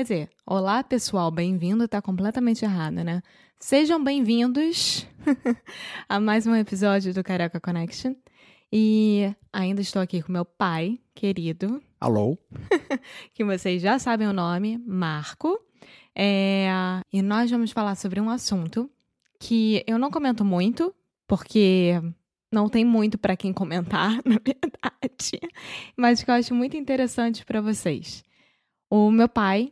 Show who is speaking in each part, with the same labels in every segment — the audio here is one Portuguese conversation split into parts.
Speaker 1: Quer dizer, olá, pessoal, bem-vindo tá completamente errado, né? Sejam bem-vindos a mais um episódio do Carioca Connection. E ainda estou aqui com meu pai, querido,
Speaker 2: Alô?
Speaker 1: que vocês já sabem o nome, Marco. É, e nós vamos falar sobre um assunto que eu não comento muito, porque não tem muito para quem comentar, na verdade, mas que eu acho muito interessante para vocês. O meu pai,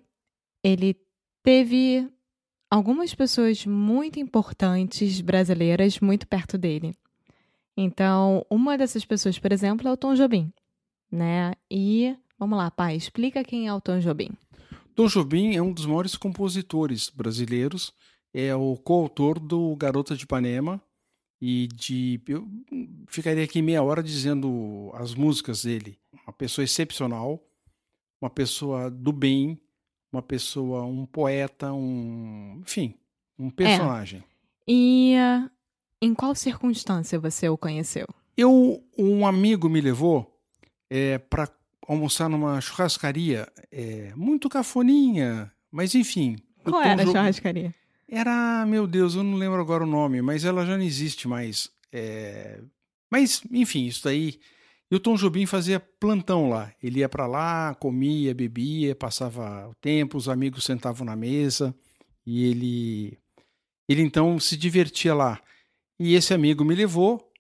Speaker 1: ele teve algumas pessoas muito importantes brasileiras muito perto dele. Então, uma dessas pessoas, por exemplo, é o Tom Jobim, né? E vamos lá, pai, explica quem é o Tom Jobim.
Speaker 2: Tom Jobim é um dos maiores compositores brasileiros, é o coautor do Garota de Ipanema e de eu ficaria aqui meia hora dizendo as músicas dele. Uma pessoa excepcional, uma pessoa do bem, uma pessoa, um poeta, um, enfim, um personagem.
Speaker 1: E uh, em qual circunstância você o conheceu?
Speaker 2: Eu, um amigo me levou é, para almoçar numa churrascaria é, muito cafoninha, mas enfim.
Speaker 1: Qual era a churrascaria?
Speaker 2: Era, meu Deus, eu não lembro agora o nome, mas ela já não existe mais. É, Mas, enfim, isso daí. E o Tom Jobim fazia plantão lá. Ele ia para lá, comia, bebia, passava o tempo, os amigos sentavam na mesa e ele, ele então se divertia lá. E esse amigo me levou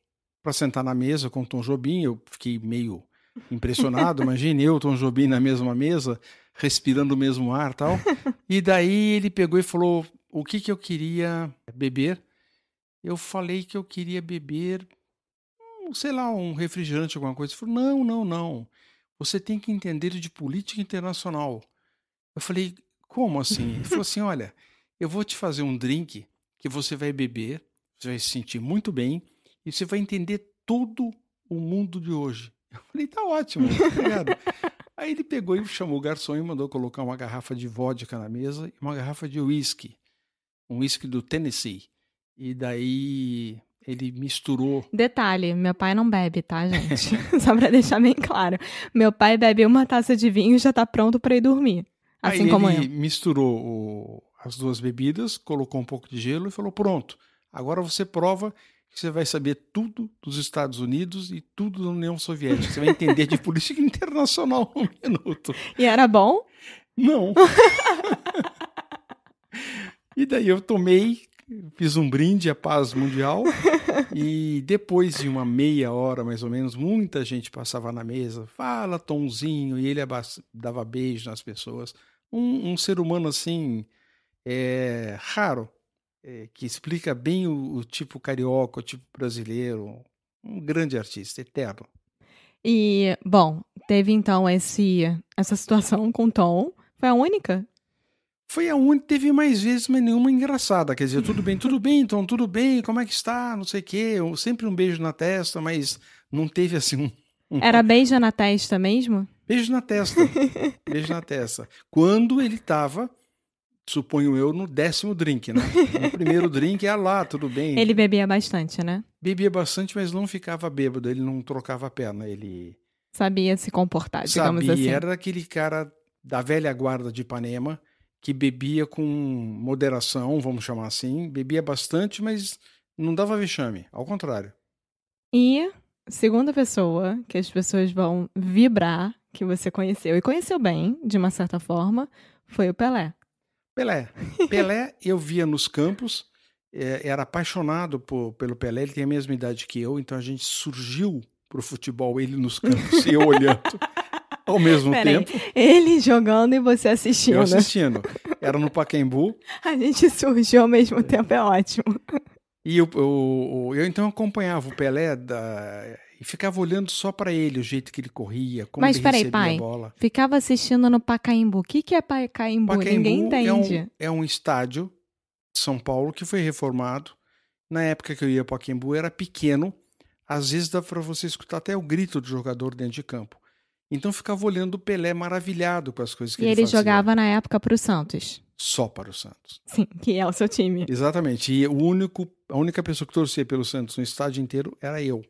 Speaker 2: para sentar na mesa com o Tom Jobim. Eu fiquei meio impressionado. Imagine eu, Tom Jobim, na mesma mesa, respirando o mesmo ar, e tal. E daí ele pegou e falou: o que que eu queria beber? Eu falei que eu queria beber, sei lá, um refrigerante, alguma coisa. Ele falou: não, não, não. Você tem que entender de política internacional. Eu falei: como assim? Ele falou assim: olha, eu vou te fazer um drink que você vai beber, você vai se sentir muito bem e você vai entender todo o mundo de hoje. Eu falei: tá ótimo, obrigado. Aí ele pegou e chamou o garçom e mandou colocar uma garrafa de vodka na mesa e uma garrafa de whisky, um whisky do Tennessee. E daí ele misturou.
Speaker 1: Detalhe, meu pai não bebe, tá, gente? Só pra deixar bem claro. Meu pai bebe uma taça de vinho e já tá pronto pra ir dormir. Assim
Speaker 2: Aí
Speaker 1: como
Speaker 2: ele
Speaker 1: eu.
Speaker 2: misturou o- as duas bebidas, colocou um pouco de gelo e falou: pronto, agora você prova que você vai saber tudo dos Estados Unidos e tudo da União Soviética. Você vai entender de política internacional num minuto.
Speaker 1: E era bom?
Speaker 2: Não. e daí eu tomei, fiz um brinde à paz mundial. E depois de uma meia hora, mais ou menos, muita gente passava na mesa, fala Tomzinho, e ele dava beijo nas pessoas. Um, um ser humano assim, é, raro, é, que explica bem o, o tipo carioca, o tipo brasileiro. Um grande artista, eterno.
Speaker 1: E, bom, teve então esse, essa situação com Tom. Foi a única?
Speaker 2: Foi a única, teve mais vezes, mas nenhuma engraçada. Quer dizer, tudo bem, tudo bem, então, tudo bem, como é que está? Não sei o quê. Sempre um beijo na testa, mas não teve assim um
Speaker 1: Era beija na testa mesmo?
Speaker 2: beijo na testa. beijo na testa. Quando ele estava, suponho eu, no décimo drink, né? No primeiro drink, ah lá, tudo bem.
Speaker 1: Ele bebia bastante, né?
Speaker 2: bebia bastante, mas não ficava bêbado, ele não trocava a perna, ele
Speaker 1: Sabia se comportar, digamos
Speaker 2: sabia,
Speaker 1: assim.
Speaker 2: era aquele cara da velha guarda de Ipanema que bebia com moderação, vamos chamar assim, bebia bastante, mas não dava vexame, ao contrário.
Speaker 1: E segunda pessoa que as pessoas vão vibrar que você conheceu e conheceu bem, de uma certa forma, foi o Pelé.
Speaker 2: Pelé. Pelé eu via nos campos é, era apaixonado por, pelo Pelé, ele tem a mesma idade que eu, então a gente surgiu pro futebol, ele nos campos e eu olhando ao mesmo
Speaker 1: Pera aí,
Speaker 2: tempo.
Speaker 1: Ele jogando e você assistindo.
Speaker 2: Eu assistindo. Era no Pacaembu.
Speaker 1: A gente surgiu ao mesmo tempo, é ótimo.
Speaker 2: E eu, eu, eu então acompanhava o Pelé da, e ficava olhando só para ele, o jeito que ele corria, como
Speaker 1: Mas
Speaker 2: ele
Speaker 1: peraí,
Speaker 2: recebia
Speaker 1: pai.
Speaker 2: a bola.
Speaker 1: Ficava assistindo no Pacaembu. O que, que é Pacaembu? Ninguém
Speaker 2: Pacaembu
Speaker 1: entende.
Speaker 2: É um, é um estádio de São Paulo que foi reformado. Na época que eu ia para Pacaembu era pequeno. Às vezes dá para você escutar até o grito do jogador dentro de campo. Então eu ficava olhando o Pelé maravilhado com as coisas que
Speaker 1: E
Speaker 2: ele,
Speaker 1: ele
Speaker 2: fazia.
Speaker 1: jogava na época pro Santos.
Speaker 2: só para o Santos.
Speaker 1: Sim, que é o seu time.
Speaker 2: Exatamente. E o único, a única pessoa que torcia pelo Santos no estádio inteiro era eu,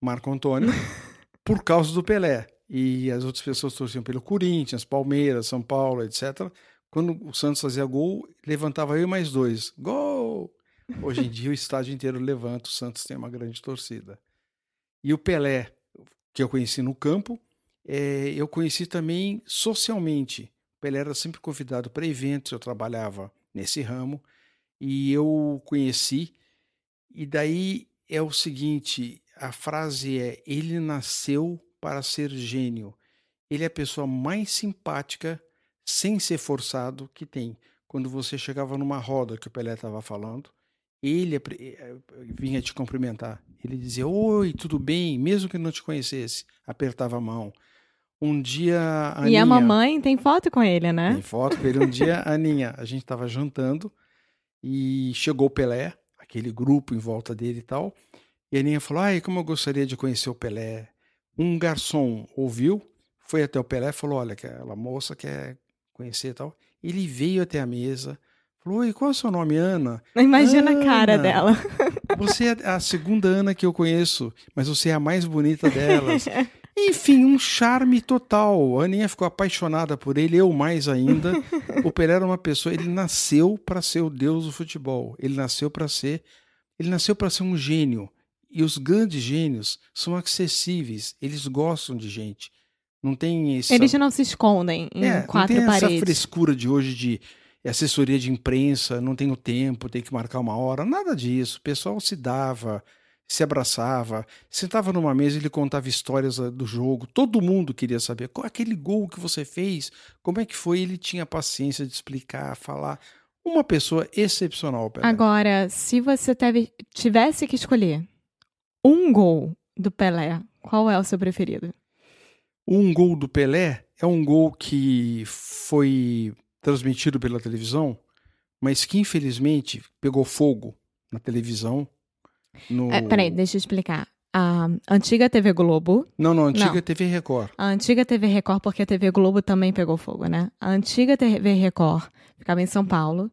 Speaker 2: Marco Antônio, por causa do Pelé. E as outras pessoas torciam pelo Corinthians, Palmeiras, São Paulo, etc. Quando o Santos fazia gol, levantava eu e mais dois. Gol! Hoje em dia o estádio inteiro levanta, o Santos tem uma grande torcida. E o Pelé, que eu conheci no campo, eh, eu conheci também socialmente. Pelé era sempre convidado para eventos, eu trabalhava nesse ramo e eu conheci. E daí é o seguinte: a frase é: ele nasceu para ser gênio. Ele é a pessoa mais simpática, sem ser forçado, que tem. Quando você chegava numa roda que o Pelé estava falando, ele apre- eh, vinha te cumprimentar. Ele dizia: Oi, tudo bem? Mesmo que não te conhecesse, apertava a mão. Um dia. A
Speaker 1: E a
Speaker 2: Aninha-
Speaker 1: mamãe tem foto com ele,
Speaker 2: tem
Speaker 1: né?
Speaker 2: foto com ele. Um dia, a Aninha, a gente estava jantando e chegou o Pelé, aquele grupo em volta dele e tal. E a Aninha falou: Ai, como eu gostaria de conhecer o Pelé. Um garçom ouviu, foi até o Pelé e falou: Olha, aquela moça quer conhecer e tal. Ele veio até a mesa, falou: Oi, qual é o seu nome, Ana?
Speaker 1: Imagina a cara
Speaker 2: Ana.
Speaker 1: dela.
Speaker 2: Você é a segunda Ana que eu conheço, mas você é a mais bonita delas. Enfim, um charme total. A Aninha ficou apaixonada por ele, eu mais ainda. O Pelé era uma pessoa, ele nasceu para ser o deus do futebol. Ele nasceu para ser, ele nasceu para ser um gênio. E os grandes gênios são acessíveis, eles gostam de gente. Não tem esse
Speaker 1: Eles não se escondem em
Speaker 2: é,
Speaker 1: quatro
Speaker 2: não tem essa
Speaker 1: paredes.
Speaker 2: frescura de hoje de assessoria de imprensa, não tenho tempo, tem que marcar uma hora, nada disso. O pessoal se dava, se abraçava, sentava numa mesa e ele contava histórias ah, do jogo. Todo mundo queria saber qual aquele gol que você fez, como é que foi. Ele tinha paciência de explicar, falar. Uma pessoa excepcional, Pelé.
Speaker 1: Agora, se você teve- tivesse que escolher um gol do Pelé, qual é o seu preferido?
Speaker 2: Um gol do Pelé é um gol que foi transmitido pela televisão, mas que infelizmente pegou fogo na televisão. No...
Speaker 1: É, peraí, deixa eu explicar. A antiga TV Globo,
Speaker 2: Não, não, antiga
Speaker 1: Não.
Speaker 2: TV Record.
Speaker 1: a antiga TV Record, porque a TV Globo também pegou fogo, né? A antiga TV Record ficava em São Paulo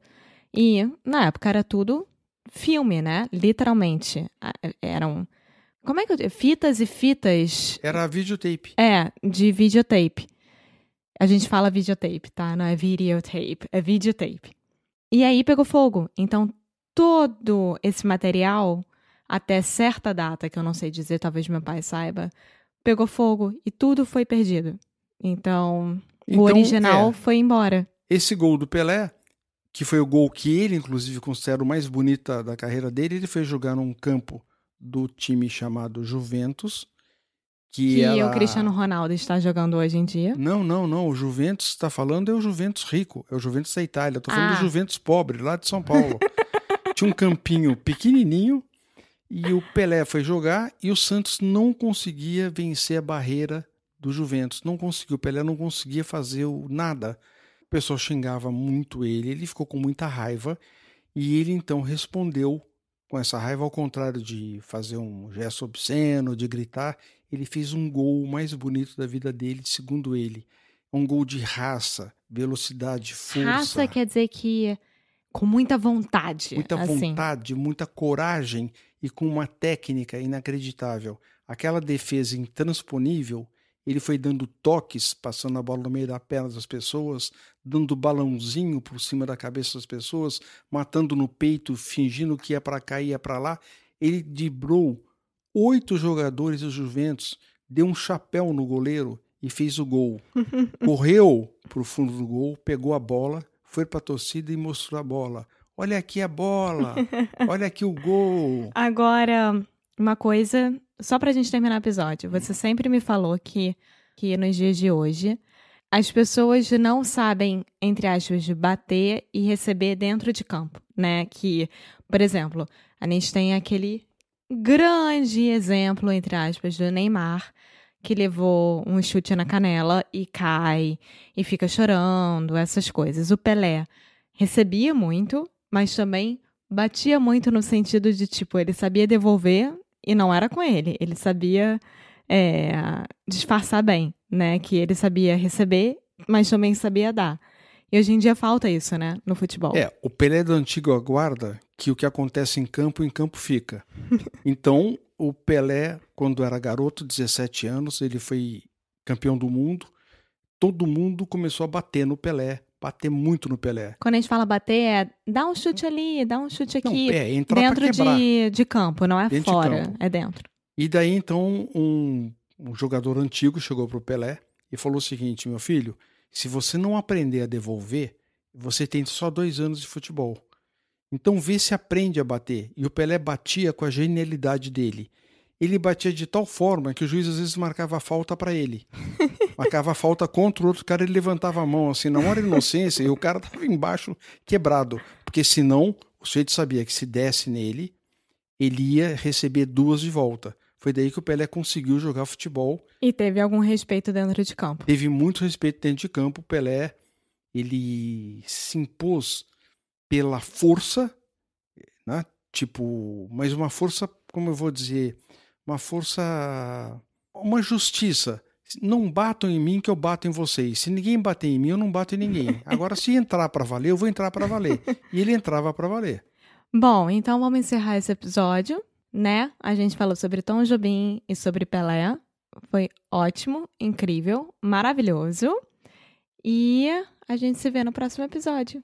Speaker 1: e na época era tudo filme, né? Literalmente. A- Eram. Como é que eu digo? Fitas e fitas
Speaker 2: Era videotape.
Speaker 1: É, de videotape. A gente fala videotape, tá? Não é videotape, é videotape. E aí pegou fogo. Então, todo esse material, até certa data, que eu não sei dizer, talvez meu pai saiba, pegou fogo e tudo foi perdido. Então,
Speaker 2: Então,
Speaker 1: o original
Speaker 2: é,
Speaker 1: foi embora.
Speaker 2: esse gol do Pelé, que foi o gol que ele, inclusive, considera o mais bonito da- carreira dele, ele foi jogar num campo do time chamado Juventus, que,
Speaker 1: Que
Speaker 2: era...
Speaker 1: o Cristiano Ronaldo está jogando hoje em dia.
Speaker 2: Não, não, não. O Juventus está falando é o Juventus rico, é o Juventus da Itália. Estou falando
Speaker 1: Ah.
Speaker 2: do Juventus pobre, lá de São Paulo. Tinha um campinho pequenininho e o Pelé foi jogar e o Santos não conseguia vencer a barreira do Juventus. Não conseguiu. O Pelé não conseguia fazer o nada. O pessoal xingava muito ele, ele ficou com muita raiva e ele então respondeu com essa raiva, ao contrário de fazer um gesto obsceno, de gritar, ele fez um gol mais bonito da vida dele, segundo ele. Um gol de raça, velocidade, força.
Speaker 1: Raça quer dizer que com muita vontade.
Speaker 2: muita
Speaker 1: assim.
Speaker 2: vontade, muita coragem e com uma técnica inacreditável. Aquela defesa intransponível, ele foi dando toques, passando a bola no meio da perna das pessoas, dando balãozinho por cima da cabeça das pessoas, matando no peito, fingindo que ia para cá e ia para lá. Ele driblou oito jogadores do Juventus, deu um chapéu no goleiro e fez o gol. Correu para o fundo do gol, pegou a bola, foi para a torcida e mostrou a bola. Olha aqui a bola. Olha aqui o gol.
Speaker 1: Agora, uma coisa, só pra gente terminar o episódio. Você sempre me falou que, que nos dias de hoje, as pessoas não sabem, entre aspas, bater e receber dentro de campo, né? Que, por exemplo, a gente tem aquele grande exemplo, entre aspas, do Neymar, que levou um chute na canela e cai e fica chorando, essas coisas. O Pelé recebia muito, mas também batia muito no sentido de, tipo, ele sabia devolver e não era com ele. Ele sabia é, disfarçar bem, né? Que ele sabia receber, mas também sabia dar. E hoje em dia falta isso, né? No futebol.
Speaker 2: É, o Pelé do antigo aguarda que o que acontece em campo, em campo fica. Então, o Pelé, quando era garoto, 17 anos, ele foi campeão do mundo. Todo mundo começou a bater no Pelé, bater muito no Pelé.
Speaker 1: Quando a gente fala bater, é dá um chute ali, dá um chute aqui.
Speaker 2: Não, é, entrar
Speaker 1: dentro de, de campo, não é
Speaker 2: Dentro de
Speaker 1: fora, é dentro.
Speaker 2: E daí, então, um, um jogador antigo chegou pro Pelé e falou o seguinte: meu filho, se você não aprender a devolver, você tem só dois anos de futebol. Então vê se aprende a bater. E o Pelé batia com a genialidade dele. Ele batia de tal forma que o juiz às vezes marcava falta para ele. Marcava falta contra o outro cara, ele levantava a mão assim, na hora de inocência, e o cara tava embaixo quebrado. Porque senão, o sujeito sabia que se desse nele, ele ia receber duas de volta. Foi daí que o Pelé conseguiu jogar futebol
Speaker 1: E teve algum respeito dentro de campo.
Speaker 2: teve muito respeito dentro de campo. O Pelé, ele se impôs pela força, né? Tipo, mas uma força, como eu vou dizer, uma força, uma justiça. Não batam em mim que eu bato em vocês. Se ninguém bater em mim, eu não bato em ninguém. Agora, se entrar para valer, eu vou entrar para valer. E ele entrava para valer.
Speaker 1: Bom, então vamos encerrar esse episódio, né? A gente falou sobre Tom Jobim e sobre Pelé. Foi ótimo, incrível, maravilhoso. E a gente se vê no próximo episódio.